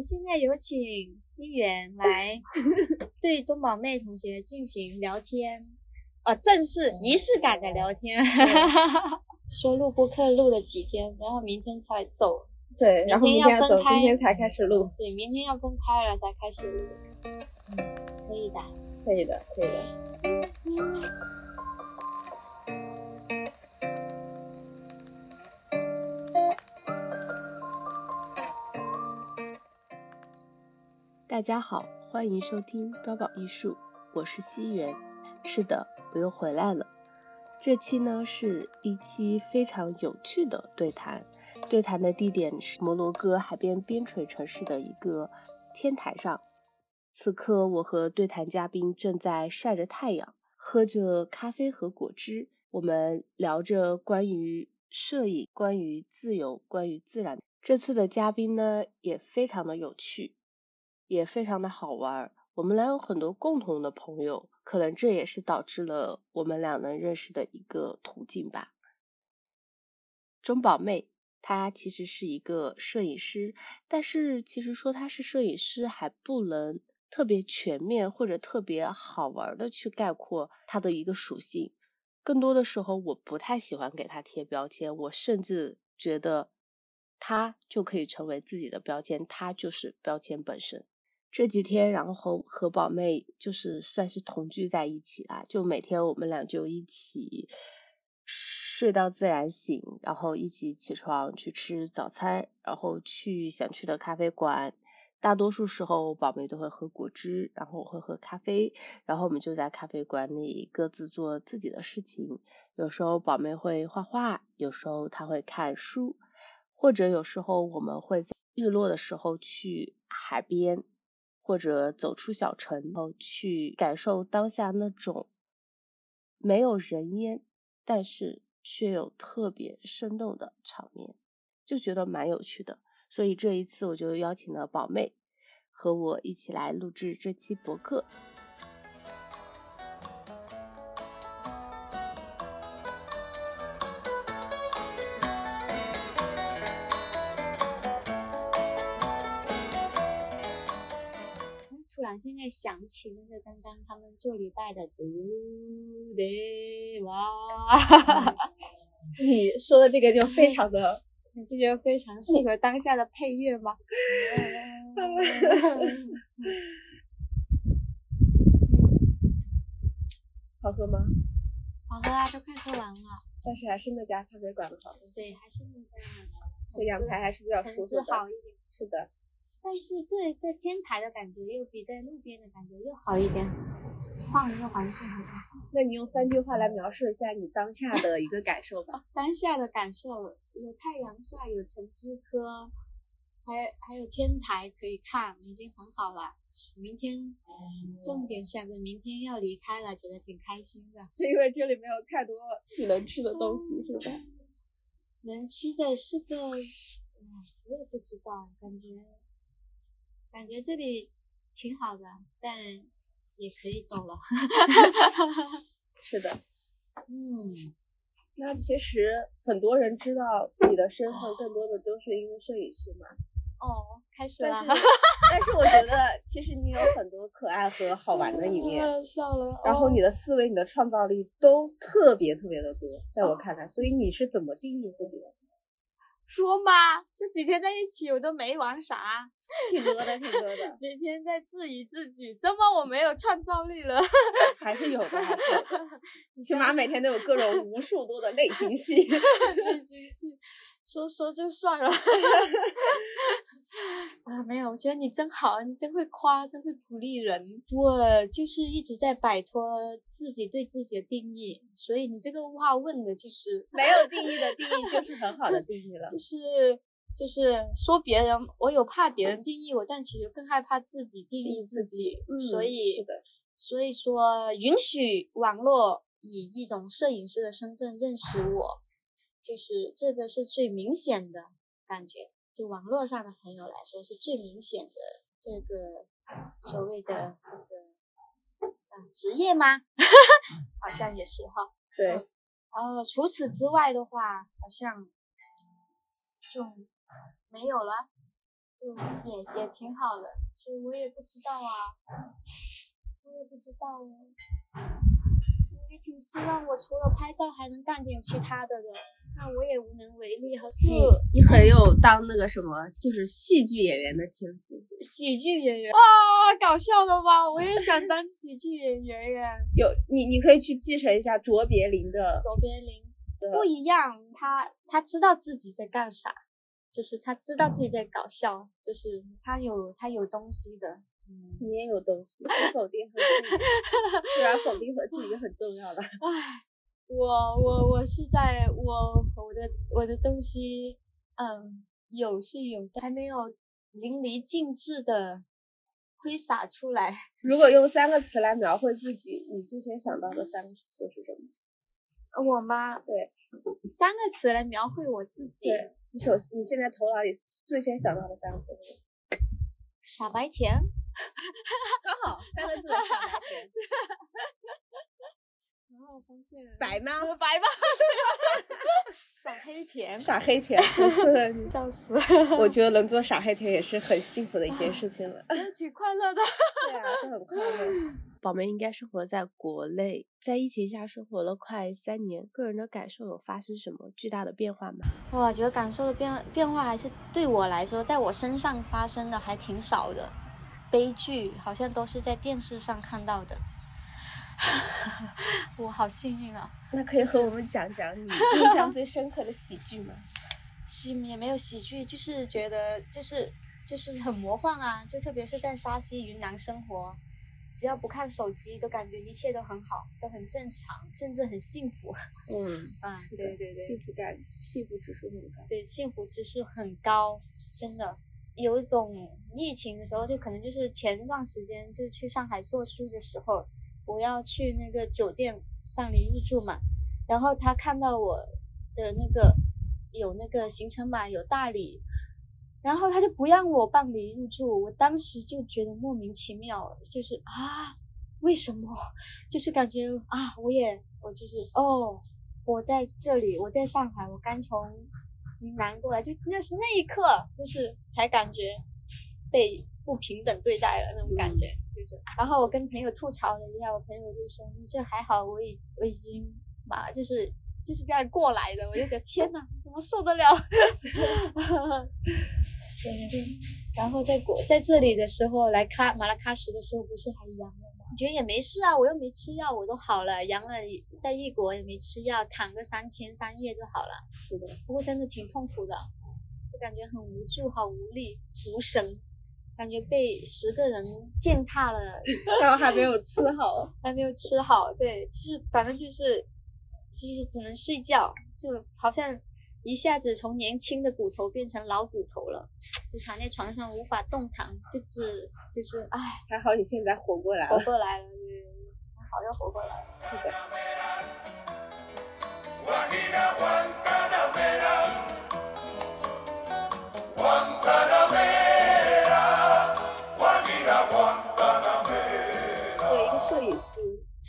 现在有请西元来 对钟宝妹同学进行聊天，哦，正式仪式感的聊天。说录播课录了几天，然后明天才走。对，然后明天要走，今天才开始录。对，明天要分开了才开始录。嗯，可以的，可以的，可以的。大家好，欢迎收听标宝艺术，我是西元。是的，我又回来了。这期呢是一期非常有趣的对谈，对谈的地点是摩洛哥海边边陲城市的一个天台上。此刻，我和对谈嘉宾正在晒着太阳，喝着咖啡和果汁，我们聊着关于摄影、关于自由、关于自然。这次的嘉宾呢也非常的有趣。也非常的好玩，我们俩有很多共同的朋友，可能这也是导致了我们俩能认识的一个途径吧。钟宝妹，她其实是一个摄影师，但是其实说她是摄影师还不能特别全面或者特别好玩的去概括她的一个属性。更多的时候，我不太喜欢给她贴标签，我甚至觉得她就可以成为自己的标签，她就是标签本身。这几天，然后和宝妹就是算是同居在一起啦，就每天我们俩就一起睡到自然醒，然后一起起床去吃早餐，然后去想去的咖啡馆。大多数时候，宝妹都会喝果汁，然后我会喝咖啡，然后我们就在咖啡馆里各自做自己的事情。有时候宝妹会画画，有时候她会看书，或者有时候我们会在日落的时候去海边。或者走出小城，后去感受当下那种没有人烟，但是却有特别生动的场面，就觉得蛮有趣的。所以这一次我就邀请了宝妹和我一起来录制这期博客。现在想起那个刚刚他们做礼拜的嘟的哇，你说的这个就非常的，你不觉得非常适合当下的配乐吗？好喝吗？好喝啊，都快喝完了。但是还是那家咖啡馆的好。对，还是那家。这阳台还是比较舒服的。好一点。是的。但是这在天台的感觉又比在路边的感觉又好一点，换一个环境好像。那你用三句话来描述一下你当下的一个感受吧。当下的感受有太阳下，有橙汁喝，还还有天台可以看，已经很好了。明天重点想着明天要离开了，觉得挺开心的。因为这里没有太多你能吃的东西，是吧？能吃的是个，我也不知道，感觉。感觉这里挺好的，但也可以走了。是的，嗯，那其实很多人知道你的身份，更多的都是因为摄影师嘛。哦，开始了。但是我觉得，其实你有很多可爱和好玩的一面。笑了。然后你的思维、你的创造力都特别特别的多，在我看来。所以你是怎么定义自己的？多吗？这几天在一起我都没玩啥，挺多的，挺多的。每天在质疑自己，怎么我没有创造力了？还是有的，还是有的。起码每天都有各种无数多的内心戏。内心戏。说说就算了，啊，没有，我觉得你真好，你真会夸，真会鼓励人。我就是一直在摆脱自己对自己的定义，所以你这个话问的就是没有定义的定义，就是很好的定义了。就是就是说别人，我有怕别人定义我，但其实更害怕自己定义自己。所以是的，所以说允许网络以一种摄影师的身份认识我。就是这个是最明显的感觉，就网络上的朋友来说是最明显的这个所谓的那个啊职业吗？好像也是哈。对。然后除此之外的话，好像就没有了。就也也挺好的，所以我也不知道啊，我也不知道哦。我也挺希望我除了拍照还能干点其他的的，那我也无能为力和你你很有当那个什么，就是戏剧演员的天赋。喜剧演员哇，搞笑的吗？我也想当喜剧演员呀。有你，你可以去继承一下卓别林的。卓别林不一样，他他知道自己在干啥，就是他知道自己在搞笑，就是他有他有东西的。嗯，你也有东西，不否定和质疑，不然否定和质疑很重要的。唉，我我我是在我我的我的东西，嗯，有是有的，还没有。淋漓尽致的挥洒出来。如果用三个词来描绘自己，你最先想到的三个词是什么？我吗？对，三个词来描绘我自己。对，你首你现在头脑里最先想到的三个词是？傻白甜。刚好三个字。傻白甜。然后发现白吗？白吧，傻黑甜，傻黑甜，很适合你，笑死！我觉得能做傻黑甜也是很幸福的一件事情了，真的挺快乐的。对啊，就很快乐。宝妹应该生活在国内，在疫情下生活了快三年，个人的感受有发生什么巨大的变化吗？我觉得感受的变变化还是对我来说，在我身上发生的还挺少的，悲剧好像都是在电视上看到的。我好幸运啊！那可以和我们讲讲你印象最深刻的喜剧吗？喜也没有喜剧，就是觉得就是就是很魔幻啊！就特别是在沙溪云南生活，只要不看手机，都感觉一切都很好，都很正常，甚至很幸福。嗯啊，对对对，幸福感、幸福指数很高。对，幸福指数很高，真的有一种疫情的时候，就可能就是前段时间就是去上海做书的时候。我要去那个酒店办理入住嘛，然后他看到我的那个有那个行程码有大理，然后他就不让我办理入住，我当时就觉得莫名其妙，就是啊，为什么？就是感觉啊，我也我就是哦，我在这里，我在上海，我刚从云南过来，就那是那一刻，就是才感觉被不平等对待了那种感觉。然后我跟朋友吐槽了一下，我朋友就说：“你这还好，我已我已经嘛，就是就是这样过来的。”我就觉得天哪，怎么受得了？对对。然后在国在这里的时候来喀马拉喀什的时候，不是还阳了吗？我觉得也没事啊，我又没吃药，我都好了。阳了在异国也没吃药，躺个三天三夜就好了。是的，不过真的挺痛苦的，就感觉很无助，好无力，无神。感觉被十个人践踏了，然后还没有吃好，还没有吃好，对，就是反正就是，就是只能睡觉，就好像一下子从年轻的骨头变成老骨头了，就躺在床上无法动弹，就是就是，唉，还好你现在活过来了，活过来了，还好又活过来了，是的。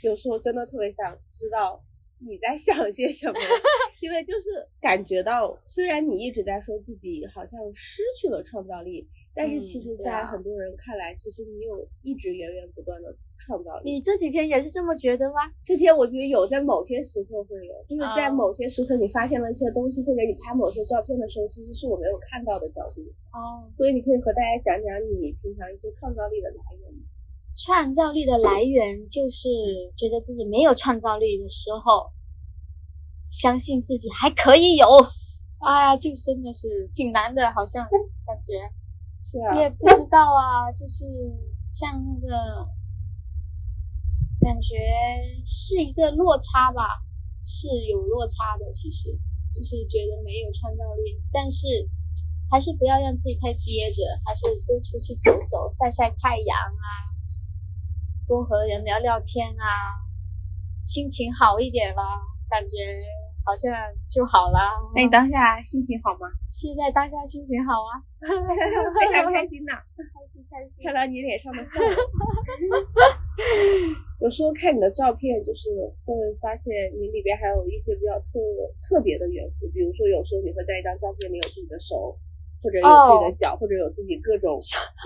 有时候真的特别想知道你在想些什么，因为就是感觉到，虽然你一直在说自己好像失去了创造力，但是其实，在很多人看来，其实你有一直源源不断的创造力。你这几天也是这么觉得吗？这天我觉得有，在某些时刻会有，就是在某些时刻你发现了一些东西，或者你拍某些照片的时候，其实是我没有看到的角度。哦，所以你可以和大家讲讲你平常一些创造力的来源。创造力的来源就是觉得自己没有创造力的时候，相信自己还可以有。哎呀，就是真的是挺难的，好像感觉是啊，也不知道啊，就是像那个感觉是一个落差吧，是有落差的。其实就是觉得没有创造力，但是还是不要让自己太憋着，还是多出去走走，晒晒太阳啊。多和人聊聊天啊，心情好一点啦，感觉好像就好啦。那你当下心情好吗？现在当下心情好啊，非常开心呐，开心开心，看到你脸上的笑容。有时候看你的照片，就是会发现你里边还有一些比较特特别的元素，比如说有时候你会在一张照片里有自己的手，或者有自己的脚，或者有自己各种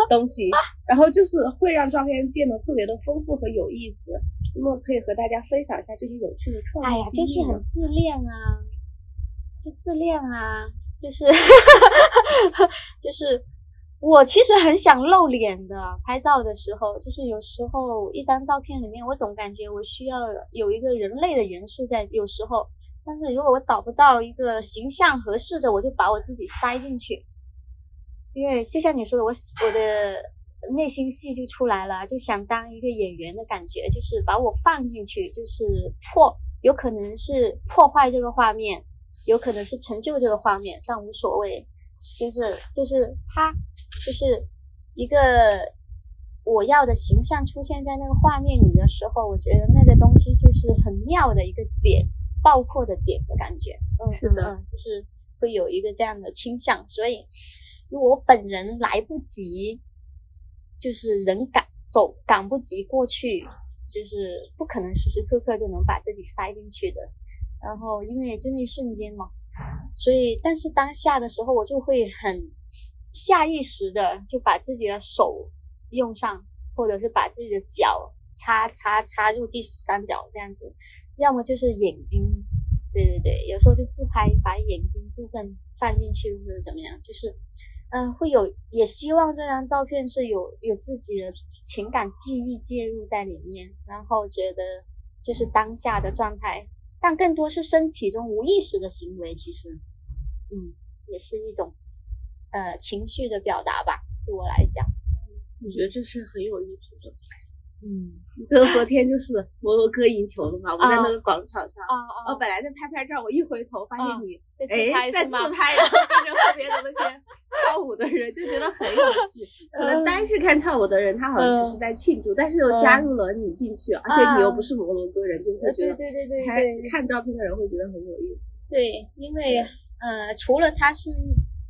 东西，然后就是会让照片变得特别的丰富和有意思。那么可以和大家分享一下这些有趣的创意。哎呀，就是很自恋啊，就自恋啊，就是 就是我其实很想露脸的，拍照的时候，就是有时候一张照片里面，我总感觉我需要有一个人类的元素在，有时候。但是如果我找不到一个形象合适的，我就把我自己塞进去，因为就像你说的，我我的内心戏就出来了，就想当一个演员的感觉，就是把我放进去，就是破，有可能是破坏这个画面，有可能是成就这个画面，但无所谓，就是就是他就是一个我要的形象出现在那个画面里的时候，我觉得那个东西就是很妙的一个点。爆破的点的感觉，嗯，是的，就是会有一个这样的倾向，所以我本人来不及，就是人赶走赶不及过去，就是不可能时时刻刻都能把自己塞进去的。然后因为就那一瞬间嘛，所以但是当下的时候，我就会很下意识的就把自己的手用上，或者是把自己的脚插插插入第三角这样子。要么就是眼睛，对对对，有时候就自拍，把眼睛部分放进去或者怎么样，就是，嗯，会有也希望这张照片是有有自己的情感记忆介入在里面，然后觉得就是当下的状态，但更多是身体中无意识的行为，其实，嗯，也是一种呃情绪的表达吧，对我来讲，我觉得这是很有意思的。嗯，就昨天就是摩洛哥赢球了嘛，我在那个广场上，哦，本来在拍拍照，我一回头发现你，哎，在自拍，然后跟着后面的那些跳舞的人，就觉得很有趣。可能单是看跳舞的人，他好像只是在庆祝，但是又加入了你进去，而且你又不是摩洛哥人，就会觉得，对对对对，看看照片的人会觉得很有意思。对，因为呃，除了他是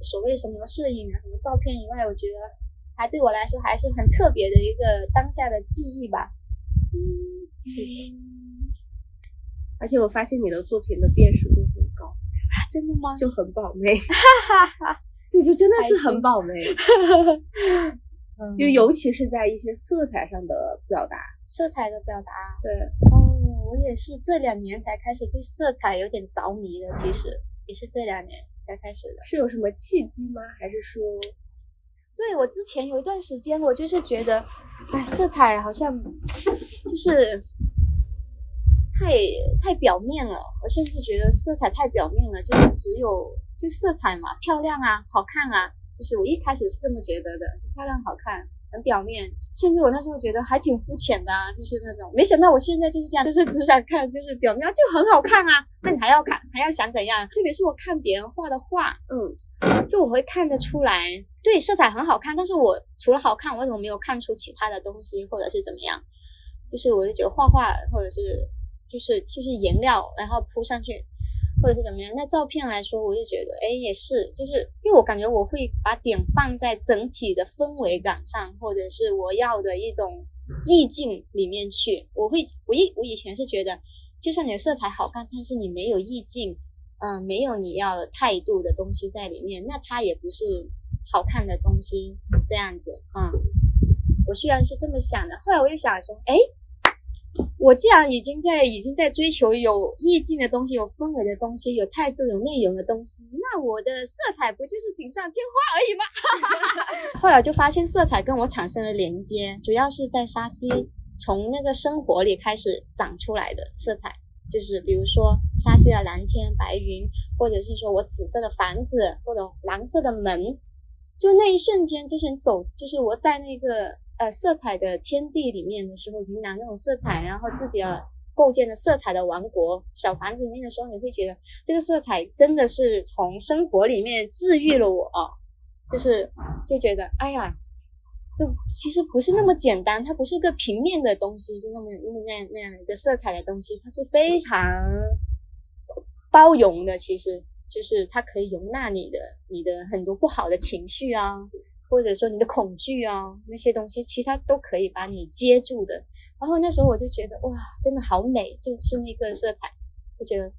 所谓什么摄影啊、什么照片以外，我觉得。还对我来说还是很特别的一个当下的记忆吧。嗯，是的。而且我发现你的作品的辨识度很高啊，真的吗？就很宝妹，哈哈哈。对，就真的是很宝妹，就尤其是在一些色彩上的表达，色彩的表达。对，哦，我也是这两年才开始对色彩有点着迷的，其实也是这两年才开始的。是有什么契机吗？还是说？对我之前有一段时间，我就是觉得，哎，色彩好像就是太太表面了。我甚至觉得色彩太表面了，就是只有就色彩嘛，漂亮啊，好看啊，就是我一开始是这么觉得的，漂亮好看。很表面，甚至我那时候觉得还挺肤浅的，啊，就是那种。没想到我现在就是这样，就是只想看，就是表面就很好看啊。那你还要看，还要想怎样？特别是我看别人画的画，嗯，就我会看得出来，对，色彩很好看。但是我除了好看，我为什么没有看出其他的东西，或者是怎么样？就是我就觉得画画，或者是就是就是颜料，然后铺上去。或者是怎么样？那照片来说，我就觉得，哎，也是，就是因为我感觉我会把点放在整体的氛围感上，或者是我要的一种意境里面去。我会，我以我以前是觉得，就算你的色彩好看，但是你没有意境，嗯，没有你要态度的东西在里面，那它也不是好看的东西。这样子，嗯，我虽然是这么想的，后来我又想说，哎。我既然已经在已经在追求有意境的东西、有氛围的东西、有态度、有内容的东西，那我的色彩不就是锦上添花而已吗？后来就发现色彩跟我产生了连接，主要是在沙溪从那个生活里开始长出来的色彩，就是比如说沙溪的蓝天白云，或者是说我紫色的房子或者蓝色的门，就那一瞬间，就是你走，就是我在那个。呃，色彩的天地里面的时候，云南那种色彩，然后自己要构建的色彩的王国小房子里面的时候，你会觉得这个色彩真的是从生活里面治愈了我，就是就觉得哎呀，就其实不是那么简单，它不是个平面的东西，就那么那那样那样一个色彩的东西，它是非常包容的，其实就是它可以容纳你的你的很多不好的情绪啊。或者说你的恐惧啊，那些东西，其他都可以把你接住的。然后那时候我就觉得哇，真的好美，就是那个色彩，就觉得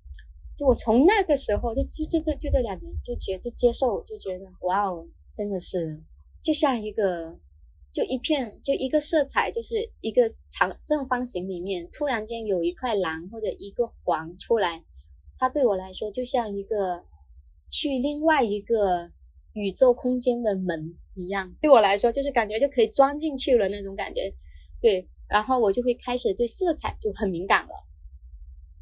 就我从那个时候就就就这就这两年就觉得就接受就觉得哇哦，真的是就像一个就一片就一个色彩就是一个长正方形里面突然间有一块蓝或者一个黄出来，它对我来说就像一个去另外一个宇宙空间的门一样，对我来说就是感觉就可以钻进去了那种感觉，对，然后我就会开始对色彩就很敏感了。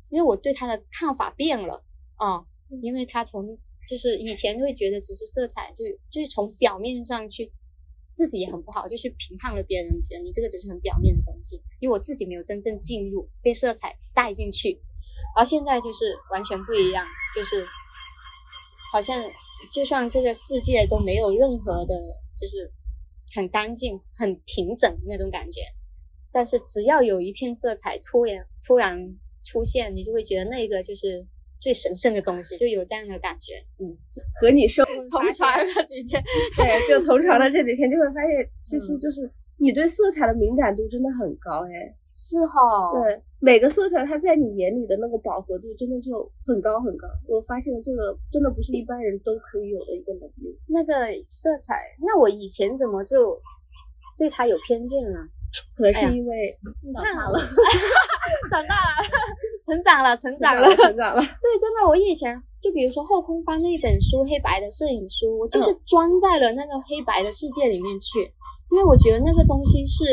因为我对它的看法变了啊，因为它从就是以前会觉得只是色彩，就就是从表面上去，自己也很不好，就去评判了别人，觉得你这个只是很表面的东西，因为我自己没有真正进入，被色彩带进去，而现在就是完全不一样，就是好像就算这个世界都没有任何的，就是很干净、很平整那种感觉，但是只要有一片色彩突然突然。出现，你就会觉得那个就是最神圣的东西，就有这样的感觉。嗯，和你说同床了几天，对，就同床的这几天，就会发现，其实就是你对色彩的敏感度真的很高，哎，是哈，对，每个色彩它在你眼里的那个饱和度真的就很高很高。我发现这个真的不是一般人都可以有的一个能力。那个色彩，那我以前怎么就对它有偏见呢？可能是因为长大了，长大了，成长了，成长了，成长了。对，真的，我以前就比如说后空翻那本书，黑白的摄影书，我就是装在了那个黑白的世界里面去，因为我觉得那个东西是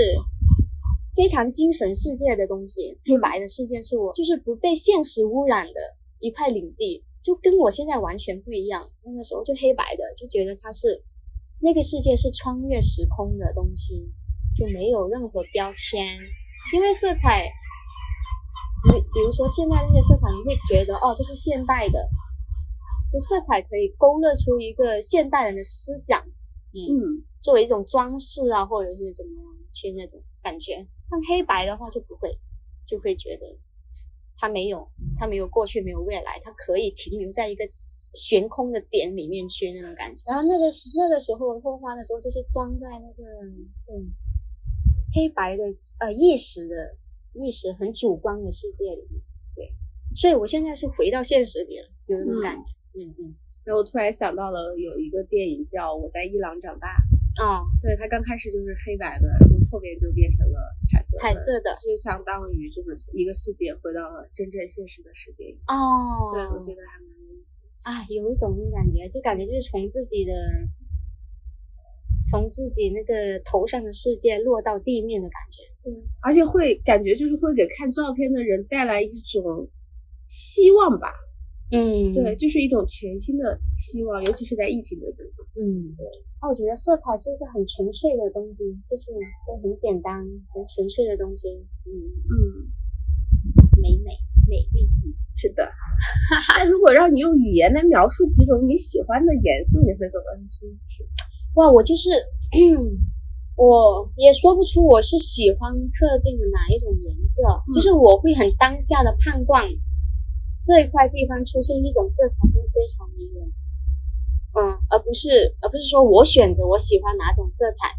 非常精神世界的东西。黑白的世界是我就是不被现实污染的一块领地，就跟我现在完全不一样。那个时候就黑白的，就觉得它是那个世界是穿越时空的东西。就没有任何标签，因为色彩，你比如说现在那些色彩，你会觉得哦，这是现代的，就色彩可以勾勒出一个现代人的思想，嗯，作为一种装饰啊，或者是怎么样去那种感觉。但黑白的话就不会，就会觉得它没有，它没有过去，没有未来，它可以停留在一个悬空的点里面去那种感觉。然后那个那个时候画画的时候，就是装在那个对。黑白的呃意识的意识很主观的世界里面，对，所以我现在是回到现实里了，有那种感觉，嗯嗯。然后突然想到了有一个电影叫《我在伊朗长大》，哦，对，它刚开始就是黑白的，然后后面就变成了彩色，彩色的，就相当于就是一个世界回到了真正现实的世界。哦，对，我觉得还蛮有意思。啊，有一种感觉，就感觉就是从自己的。从自己那个头上的世界落到地面的感觉，对，而且会感觉就是会给看照片的人带来一种希望吧，嗯，对，就是一种全新的希望，尤其是在疫情的这个，嗯，对。那我觉得色彩是一个很纯粹的东西，就是都很简单、很纯粹的东西，嗯嗯，美美美丽，是的。那如果让你用语言来描述几种你喜欢的颜色，你会怎么去？哇，我就是，我也说不出我是喜欢特定的哪一种颜色，就是我会很当下的判断这一块地方出现一种色彩会非常迷人，嗯，而不是而不是说我选择我喜欢哪种色彩，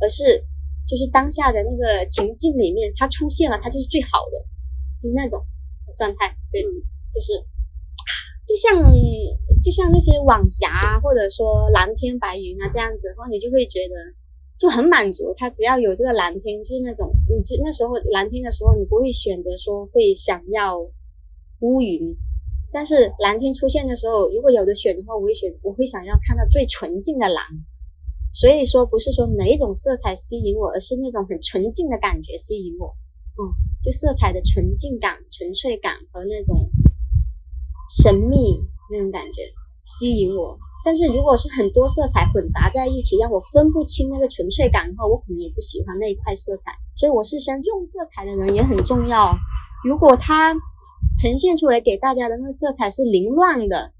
而是就是当下的那个情境里面它出现了，它就是最好的，就那种状态，对，就是。就像就像那些晚霞啊，或者说蓝天白云啊这样子然后，你就会觉得就很满足。它只要有这个蓝天，就是那种你就那时候蓝天的时候，你不会选择说会想要乌云。但是蓝天出现的时候，如果有的选的话，我会选我会想要看到最纯净的蓝。所以说不是说哪一种色彩吸引我，而是那种很纯净的感觉吸引我。嗯，就色彩的纯净感、纯粹感和那种。神秘那种感觉吸引我，但是如果是很多色彩混杂在一起，让我分不清那个纯粹感的话，我可能也不喜欢那一块色彩。所以我是想用色彩的人也很重要。如果他呈现出来给大家的那个色彩是凌乱的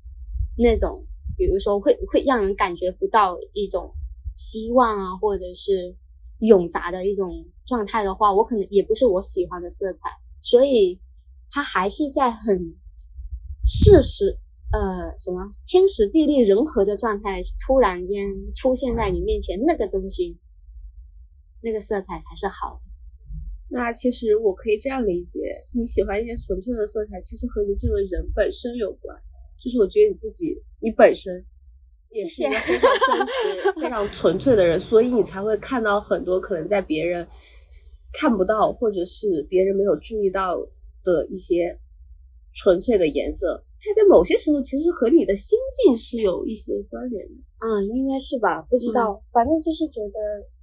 那种，比如说会会让人感觉不到一种希望啊，或者是永杂的一种状态的话，我可能也不是我喜欢的色彩。所以它还是在很。事实，呃，什么天时地利人和的状态突然间出现在你面前，那个东西，那个色彩才是好的。那其实我可以这样理解，你喜欢一些纯粹的色彩，其实和你这个人本身有关。就是我觉得你自己，你本身也是一个非常真实、非常纯粹的人，所以你才会看到很多可能在别人看不到，或者是别人没有注意到的一些纯粹的颜色。它在某些时候其实和你的心境是有一些关联的。嗯，应该是吧？不知道，反正就是觉得。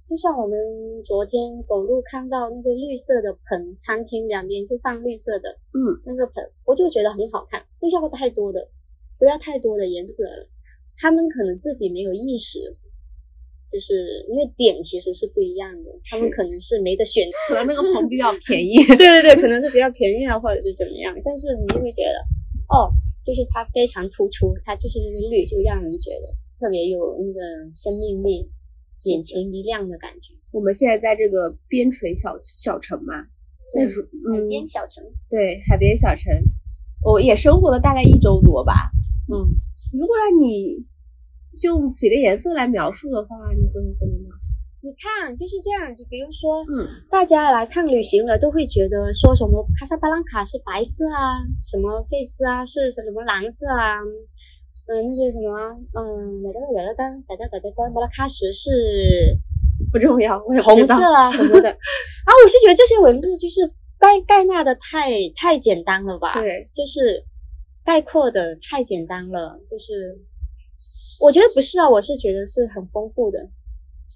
就像我们昨天走路看到那个绿色的盆，餐厅两边就放绿色的，嗯，那个盆，我就觉得很好看。不要太多的，不要太多的颜色了。他们可能自己没有意识，就是因为点其实是不一样的，他们可能是没得选，可能那个盆比较便宜，对对对，可能是比较便宜啊，或者是怎么样。但是你就会觉得，哦，就是它非常突出，它就是那个绿，就让人觉得特别有那个生命力。眼前一亮的感觉。我们现在在这个边陲小小城嘛，那是海边小城。对，海边小城，我也生活了大概一周多吧。嗯，如果让你用几个颜色来描述的话，你会怎么描述？你看，就是这样。就比如说，嗯，大家来看旅行了，都会觉得说什么卡萨巴兰卡是白色啊，什么费斯啊是什么蓝色啊。嗯，那个什么，嗯，哒哒哒哒哒哒哒哒哒，巴拉喀什是不重要，红色啊什么的。啊，我是觉得这些文字就是概概纳的太太简单了吧？对，就是概括的太简单了。就是我觉得不是啊，我是觉得是很丰富的，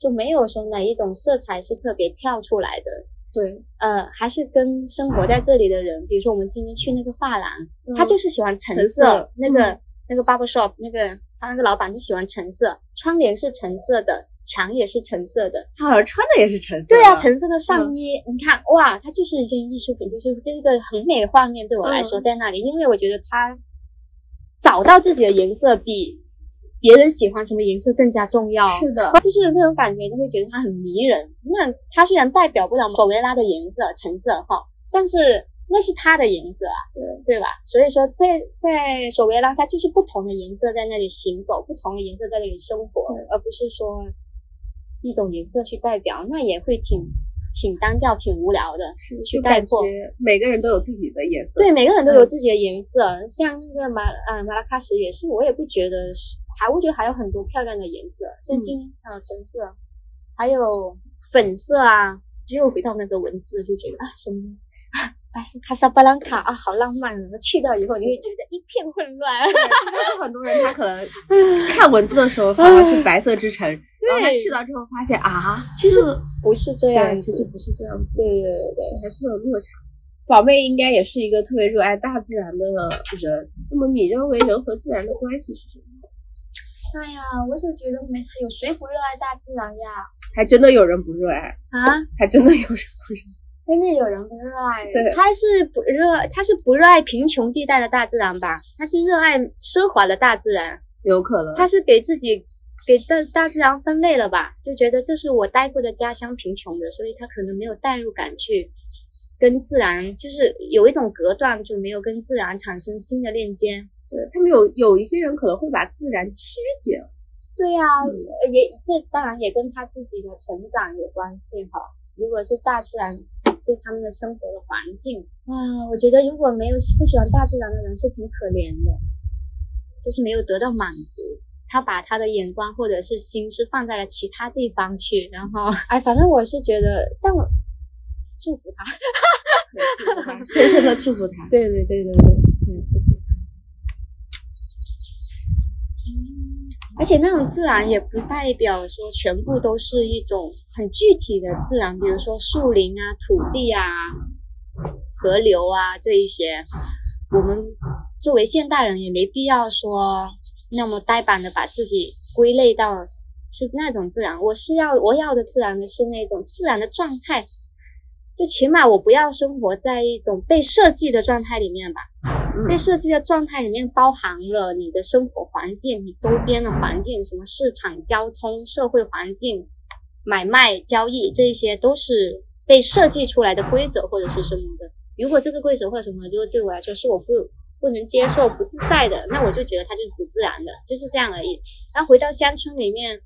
就没有说哪一种色彩是特别跳出来的。对，呃，还是跟生活在这里的人，比如说我们今天去那个发廊，他就是喜欢橙色那个。那个 barber shop 那个他那个老板就喜欢橙色，窗帘是橙色的，墙也是橙色的，他好像穿的也是橙色。对啊，橙色的上衣，你看哇，它就是一件艺术品，就是这个很美的画面对我来说在那里，因为我觉得他找到自己的颜色比别人喜欢什么颜色更加重要。是的，就是那种感觉，你会觉得它很迷人。那它虽然代表不了索维拉的颜色橙色哈，但是。那是它的颜色啊，对对吧？所以说，在在索维拉，它就是不同的颜色在那里行走，不同的颜色在那里生活，而不是说一种颜色去代表，那也会挺挺单调、挺无聊的。去概括，每个人都有自己的颜色。对，每个人都有自己的颜色。像那个马啊马拉喀什也是，我也不觉得，还我觉得还有很多漂亮的颜色，像金还有橙色，还有粉色啊。又回到那个文字，就觉得啊什么。白色卡萨布兰卡啊，好浪漫啊！去到以后你会觉得一片混乱。就是很多人他可能看文字的时候，好像是白色之城，然后他去到之后发现啊，其实不是这样子，其实不是这样子。对对对对，还是有落差。宝贝应该也是一个特别热爱大自然的人。那么你认为人和自然的关系是什么？哎呀，我就觉得没有谁不热爱大自然呀。还真的有人不热爱啊？还真的有人不热。真的有人不热爱，对，他是不热，他是不热爱贫穷地带的大自然吧？他就热爱奢华的大自然，有可能。他是给自己给大大自然分类了吧？就觉得这是我待过的家乡贫穷的，所以他可能没有代入感去跟自然，就是有一种隔断，就没有跟自然产生新的链接。对他们有有一些人可能会把自然曲解。对呀，也这当然也跟他自己的成长有关系哈。如果是大自然。就他们的生活的环境。啊，我觉得如果没有不喜欢大自然的人是挺可怜的，就是没有得到满足，他把他的眼光或者是心是放在了其他地方去，然后哎，反正我是觉得，但我祝福他，深深的祝福他，对对对对对对，祝福而且那种自然也不代表说全部都是一种很具体的自然，比如说树林啊、土地啊、河流啊这一些，我们作为现代人也没必要说那么呆板的把自己归类到是那种自然。我是要我要的自然的是那种自然的状态。就起码我不要生活在一种被设计的状态里面吧。被设计的状态里面包含了你的生活环境、你周边的环境，什么市场、交通、社会环境、买卖、交易，这些都是被设计出来的规则或者是什么的。如果这个规则或者什么，就对我来说是我不不能接受、不自在的，那我就觉得它就是不自然的，就是这样而已。那回到乡村里面，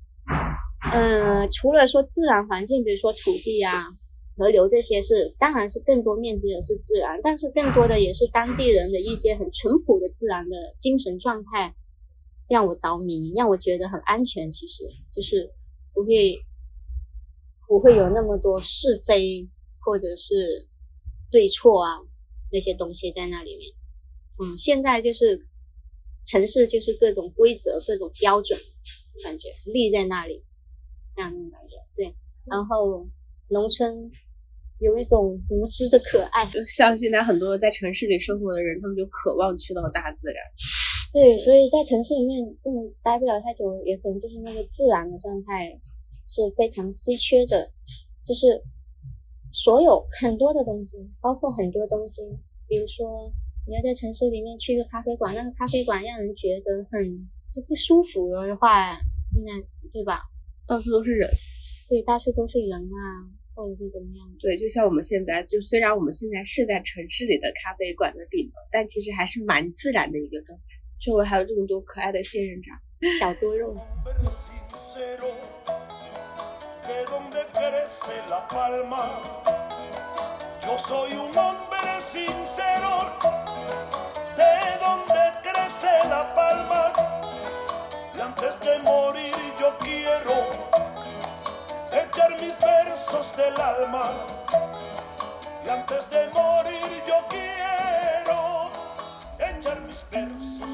嗯，除了说自然环境，比如说土地啊。河流这些是，当然是更多面积的是自然，但是更多的也是当地人的一些很淳朴的自然的精神状态，让我着迷，让我觉得很安全。其实就是不会不会有那么多是非或者是对错啊那些东西在那里面。嗯，现在就是城市就是各种规则、各种标准，感觉立在那里，那样种感觉。对，然后农村。有一种无知的可爱，就 像现在很多在城市里生活的人，他们就渴望去到大自然。对，所以在城市里面，嗯，待不了太久，也可能就是那个自然的状态是非常稀缺的。就是所有很多的东西，包括很多东西，比如说你要在城市里面去一个咖啡馆，那个咖啡馆让人觉得很就不舒服的话，那对吧？到处都是人，对，到处都是人啊。或者是怎么样？对，就像我们现在，就虽然我们现在是在城市里的咖啡馆的顶楼，但其实还是蛮自然的一个状态。周围还有这么多可爱的仙人掌、小多肉。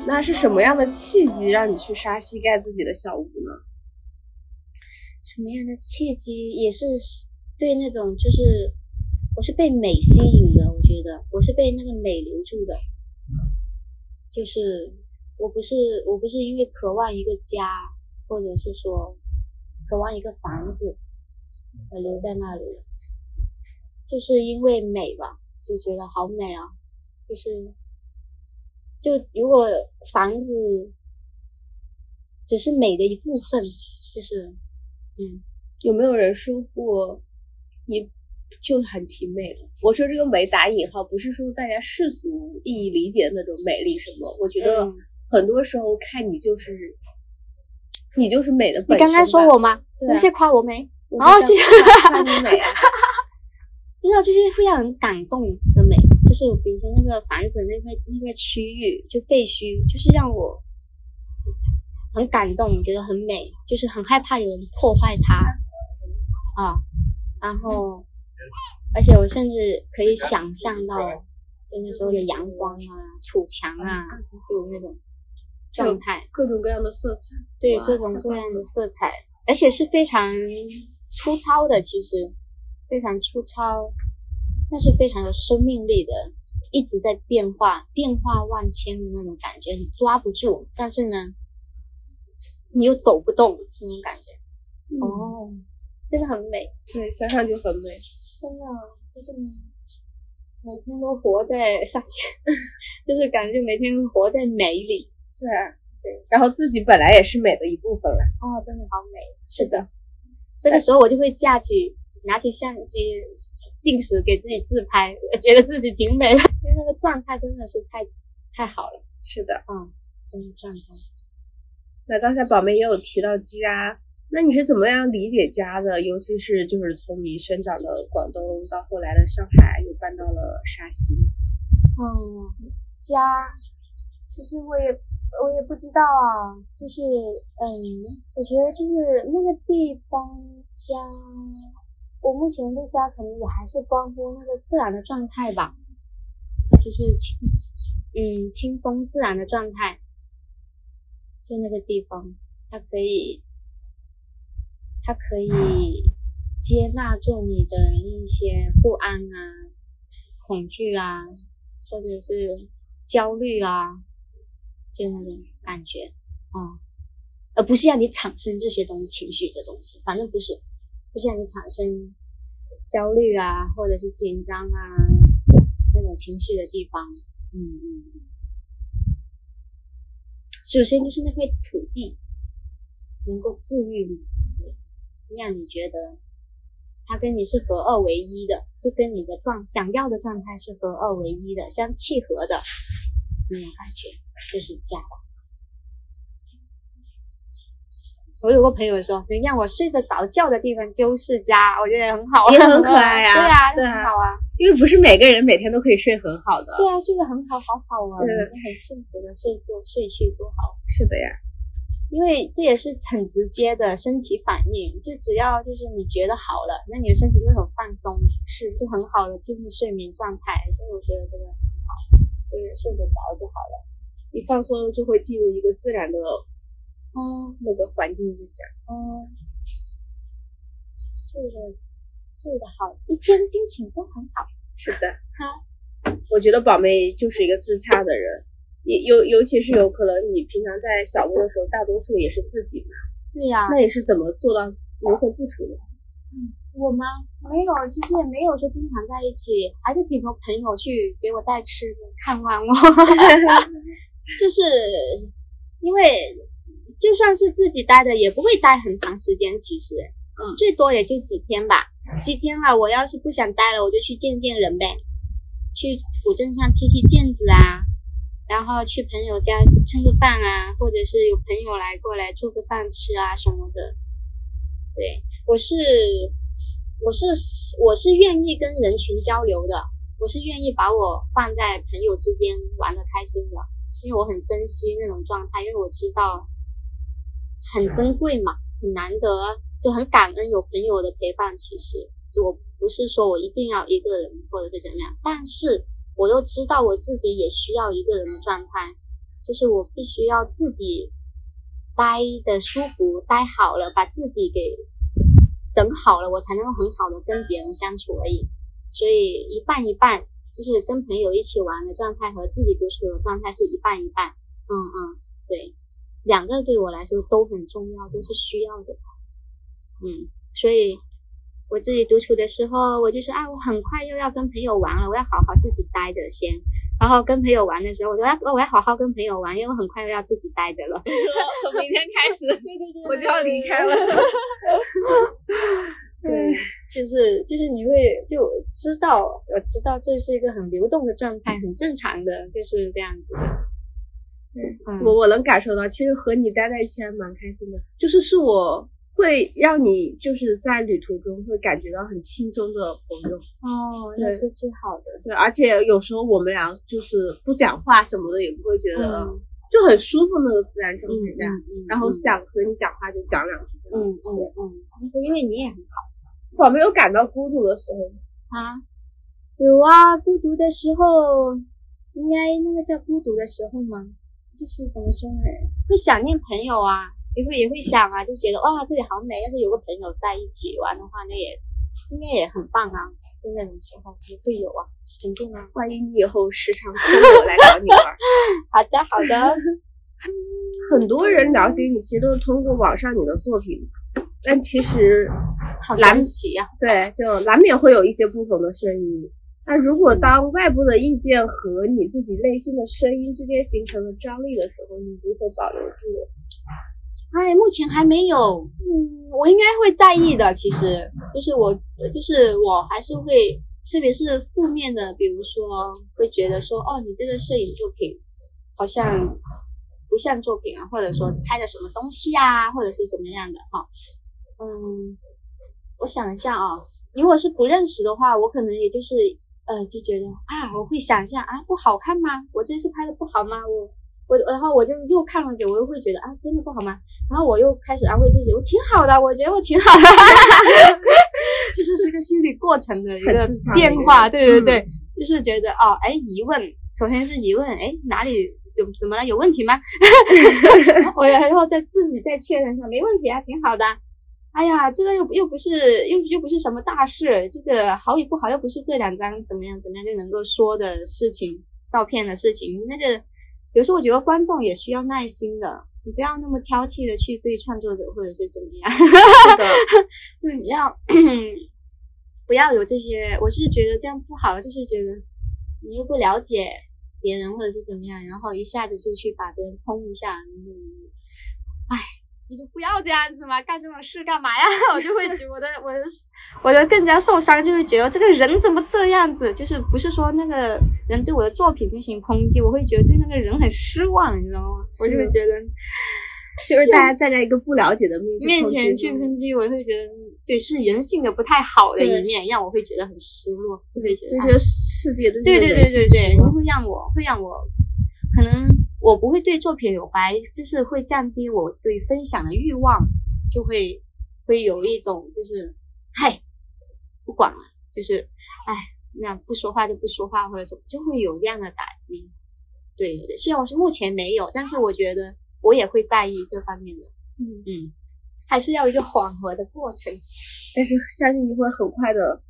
那是什么样的契机让你去沙溪盖自己的小屋呢？什么样的契机也是对那种就是我是被美吸引的，我觉得我是被那个美留住的，就是我不是我不是因为渴望一个家，或者是说渴望一个房子。我留在那里，就是因为美吧，就觉得好美啊！就是，就如果房子只是美的一部分，就是，嗯，有没有人说过你就很挺美的？我说这个美打引号，不是说大家世俗意义理解的那种美丽什么。我觉得很多时候看你就是，你就是美的。你刚刚说我吗？你是夸我美？然后是，不知道 就是会让人感动的美，就是比如说那个房子那块那块区域就废墟，就是让我很感动，觉得很美，就是很害怕有人破坏它啊。然后，而且我甚至可以想象到，就那时候的阳光啊、土墙啊，就那种状态，各种各样的色彩，对，各种各样的色彩，而且是非常。粗糙的，其实非常粗糙，但是非常有生命力的，一直在变化，变化万千的那种感觉，你抓不住，但是呢，你又走不动那种感觉。哦，真的很美，对，想想就很美，真的就是每天都活在上线，就是感觉每天活在美里。对啊，对，然后自己本来也是美的一部分了。哦，真的好美，是的。这个时候我就会架起拿起相机，定时给自己自拍，觉得自己挺美的，因为那个状态真的是太太好了。是的，嗯，真的状态。那刚才宝妹也有提到家，那你是怎么样理解家的？尤其是就是从你生长的广东到后来的上海，又搬到了沙溪。嗯，家，其实我也。我也不知道啊，就是，嗯，我觉得就是那个地方家，我目前对家可能也还是关乎那个自然的状态吧，就是轻，嗯，轻松自然的状态，就那个地方，它可以，它可以接纳住你的一些不安啊、恐惧啊，或者是焦虑啊。就那种感觉，嗯，而不是让你产生这些东西情绪的东西，反正不是，不是让你产生焦虑啊，或者是紧张啊那种情绪的地方，嗯嗯。首先就是那块土地能够治愈你，让你觉得它跟你是合二为一的，就跟你的状想要的状态是合二为一的，相契合的那种感觉。就是家，我有个朋友说，能让我睡得着觉的地方就是家，我觉得很好，也很可爱呀。对啊，对很好啊。因为不是每个人每天都可以睡很好的。对啊，睡得很好，好好啊。对，很幸福的睡多睡去多好。是的呀，因为这也是很直接的身体反应，就只要就是你觉得好了，那你的身体就会很放松，是就很好的进入睡眠状态。所以我觉得这个就是睡得着就好了。一放松就会进入一个自然的。嗯，那个环境就行。嗯，睡得睡得好，一天心情都很好。是的，哈，我觉得宝妹就是一个自洽的人，也尤尤其是有可能你平常在小屋的时候，大多数也是自己嘛。对呀。那你是怎么做到如何自处的？嗯，我吗？没有，其实也没有说经常在一起，还是挺多朋友去给我带吃的，看望我。就是因为。就算是自己待的，也不会待很长时间。其实，嗯，最多也就几天吧。几天了，我要是不想待了，我就去见见人呗，去古镇上踢踢毽子啊，然后去朋友家蹭个饭啊，或者是有朋友来过来做个饭吃啊什么的。对我是，我是我是愿意跟人群交流的，我是愿意把我放在朋友之间玩的开心的，因为我很珍惜那种状态，因为我知道。很珍贵嘛，很难得，就很感恩有朋友的陪伴。其实，就我不是说我一定要一个人，或者是怎么样，但是我又知道我自己也需要一个人的状态，就是我必须要自己待的舒服，待好了，把自己给整好了，我才能够很好的跟别人相处而已。所以一半一半，就是跟朋友一起玩的状态和自己独处的状态是一半一半。嗯嗯，对。两个对我来说都很重要，都是需要的。嗯，所以我自己独处的时候，我就说啊，我很快又要跟朋友玩了，我要好好自己待着先。然后跟朋友玩的时候，我说要我要好好跟朋友玩，因为我很快又要自己待着了。从明天开始，我就要离开了。对，就是就是你会就知道，我知道这是一个很流动的状态，很正常的，就是这样子的。我我能感受到，其实和你待在一起还蛮开心的，就是是我会让你就是在旅途中会感觉到很轻松的朋友哦，那是最好的。对，而且有时候我们俩就是不讲话什么的，也不会觉得就很舒服那个自然状态下，然后想和你讲话就讲两句。嗯嗯嗯，那是因为你也很好。我没有感到孤独的时候啊？有啊，孤独的时候，应该那个叫孤独的时候吗？就是怎么说呢？会想念朋友啊，也会也会想啊，就觉得哇，这里好美。要是有个朋友在一起玩的话，那也应该也很棒啊。就那种时候也会有啊，肯定啊。欢迎你以后时常跟我来找你玩。好的，好的。很多人了解你，其实都是通过网上你的作品，但其实好神奇呀。对，就难免会有一些不同的声音。那如果当外部的意见和你自己内心的声音之间形成了张力的时候，你如何保留自我？哎，目前还没有。嗯，我应该会在意的。其实，就是我，就是我还是会，特别是负面的，比如说会觉得说，哦，你这个摄影作品好像不像作品啊，或者说拍的什么东西啊，或者是怎么样的哈。嗯，我想一下啊，如果是不认识的话，我可能也就是。呃，就觉得啊，我会想一下啊，不好看吗？我这次拍的不好吗？我我，然后我就又看了久，我又会觉得啊，真的不好吗？然后我又开始安慰自己，我挺好的，我觉得我挺好的，就是是个心理过程的一个变化，对对对，就是觉得哦，哎，疑问，首先是疑问，哎，哪里怎怎么了？有问题吗？我然后再自己再确认一下，没问题啊，挺好的。哎呀，这个又又不是又又不是什么大事，这个好与不好又不是这两张怎么样怎么样就能够说的事情，照片的事情。那个有时候我觉得观众也需要耐心的，你不要那么挑剔的去对创作者或者是怎么样，就你要不要有这些，我是觉得这样不好，就是觉得你又不了解别人或者是怎么样，然后一下子就去把别人喷一下，嗯，哎。你就不要这样子嘛，干这种事干嘛呀？我就会觉得我的我的更加受伤，就会觉得这个人怎么这样子？就是不是说那个人对我的作品进行抨击，我会觉得对那个人很失望，你知道吗？我就会觉得，就是大家站在一个不了解的面面前去抨击，我会觉得对是人性的不太好的一面，让我会觉得很失落，就会觉得这个世界对对对对对，会让我会让我可能我不会对作品留白，就是会降低我对分享的欲望，就会会有一种就是嗨不管了，就是哎那不说话就不说话或者什么，就会有这样的打击。对对对，虽然我是目前没有，但是我觉得我也会在意这方面的。嗯嗯，还是要一个缓和的过程，但是相信你会很快的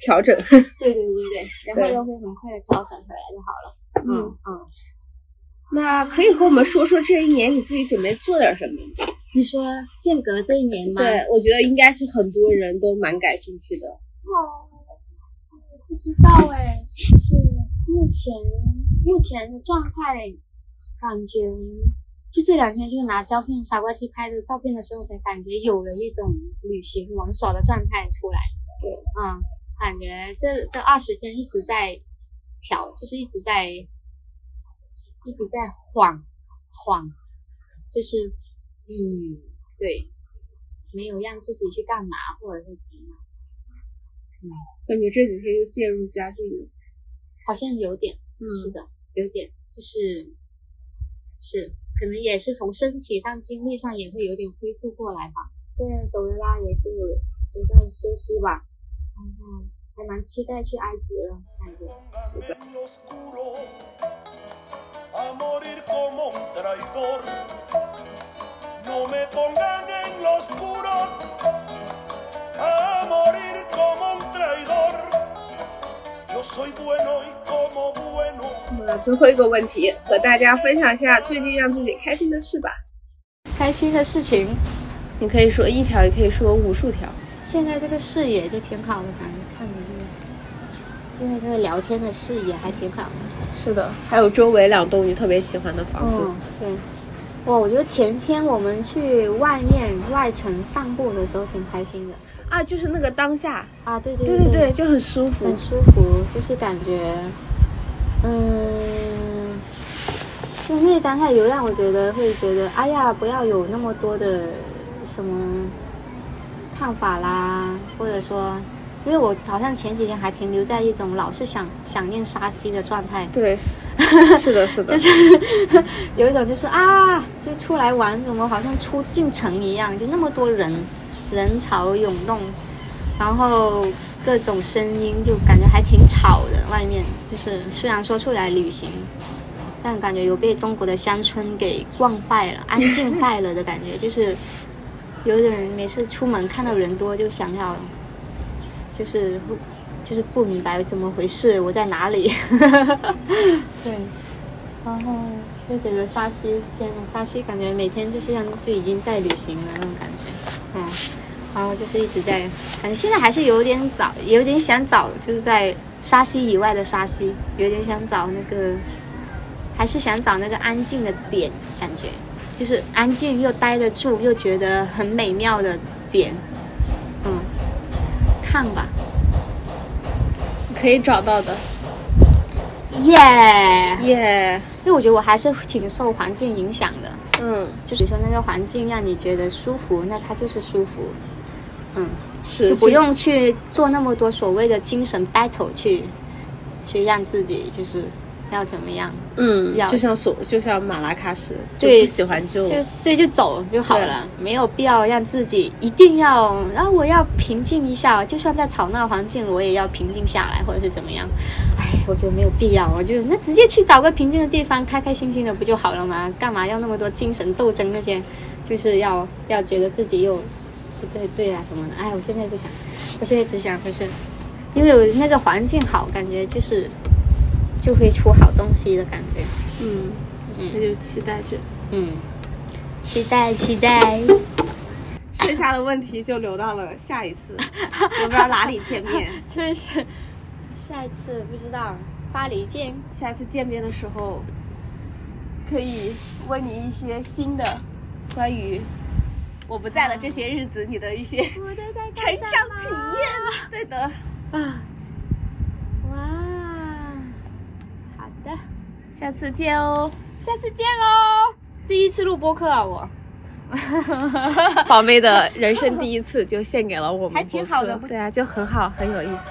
调整。对对对对，然后又会很快的调整回来就好了。嗯嗯，那可以和我们说说这一年你自己准备做点什么？你说间隔这一年吗？对，我觉得应该是很多人都蛮感兴趣的。哦，不知道哎，就是目前。目前的状态，感觉就这两天，就是拿胶片傻瓜机拍的照片的时候，才感觉有了一种旅行玩耍的状态出来。对，嗯，感觉这这二十天一直在调，就是一直在一直在晃晃，就是嗯，对，没有让自己去干嘛或者是怎么样。嗯，感觉这几天又渐入佳境了，好像有点，嗯是的。有点就是是，可能也是从身体上、精力上也会有点恢复过来吧。对，索维拉也是一段休息吧。嗯，还蛮期待去埃及了，感觉是的。那么最后一个问题，和大家分享一下最近让自己开心的事吧。开心的事情，你可以说一条，也可以说无数条。现在这个视野就挺好的，感觉看着这个，现在这个聊天的视野还挺好的。是的，还有周围两栋你特别喜欢的房子。对，哇，我觉得前天我们去外面外城散步的时候挺开心的。啊，就是那个当下。啊，对对对对对，就很舒服，很舒服，就是感觉，嗯，就那当下有让我觉得会觉得，哎呀，不要有那么多的什么看法啦，或者说，因为我好像前几天还停留在一种老是想想念沙溪的状态。对，是的，是的，就是 有一种就是啊，就出来玩，怎么好像出进城一样，就那么多人。人潮涌动，然后各种声音，就感觉还挺吵的。外面就是虽然说出来旅行，但感觉有被中国的乡村给惯坏了，安静坏了的感觉。就是有点每次出门看到人多，就想要，就是不就是不明白怎么回事，我在哪里？对，然后就觉得沙溪，天呐，沙溪感觉每天就是像就已经在旅行了那种感觉，嗯。然后就是一直在，感觉现在还是有点早，有点想找，就是在沙溪以外的沙溪，有点想找那个，还是想找那个安静的点，感觉就是安静又待得住，又觉得很美妙的点，嗯，看吧，可以找到的，耶耶，因为我觉得我还是挺受环境影响的，嗯，就是说那个环境让你觉得舒服，那它就是舒服。嗯，是就不用去做那么多所谓的精神 battle 去，去让自己就是要怎么样？嗯，要就像所就像马拉喀什，对，不喜欢就就对就走就好了，没有必要让自己一定要，然后我要平静一下，就算在吵闹环境，我也要平静下来，或者是怎么样？哎，我觉得没有必要，我就那直接去找个平静的地方，开开心心的不就好了吗？干嘛要那么多精神斗争？那些就是要要觉得自己又不。对对啊，什么的，哎，我现在不想，我现在只想就是，因为有那个环境好，感觉就是就会出好东西的感觉。嗯嗯，那就期待着。嗯，期待期待。剩下的问题就留到了下一次，我不知道哪里见面。确实，下一次不知道巴黎见。下一次见面的时候，可以问你一些新的关于。我不在的这些日子，你的一些成长体验，对的啊，哇，好的，下次见哦，下次见喽，第一次录播客啊，我。宝妹的人生第一次就献给了我们，还挺好的，对啊，就很好，很有意思。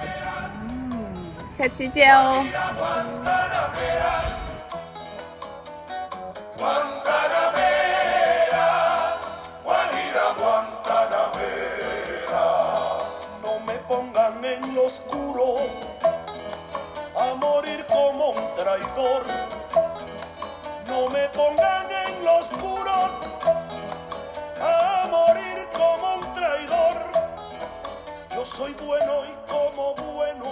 嗯，下期见哦。No me pongan en lo oscuro a morir como un traidor. Yo soy bueno y como bueno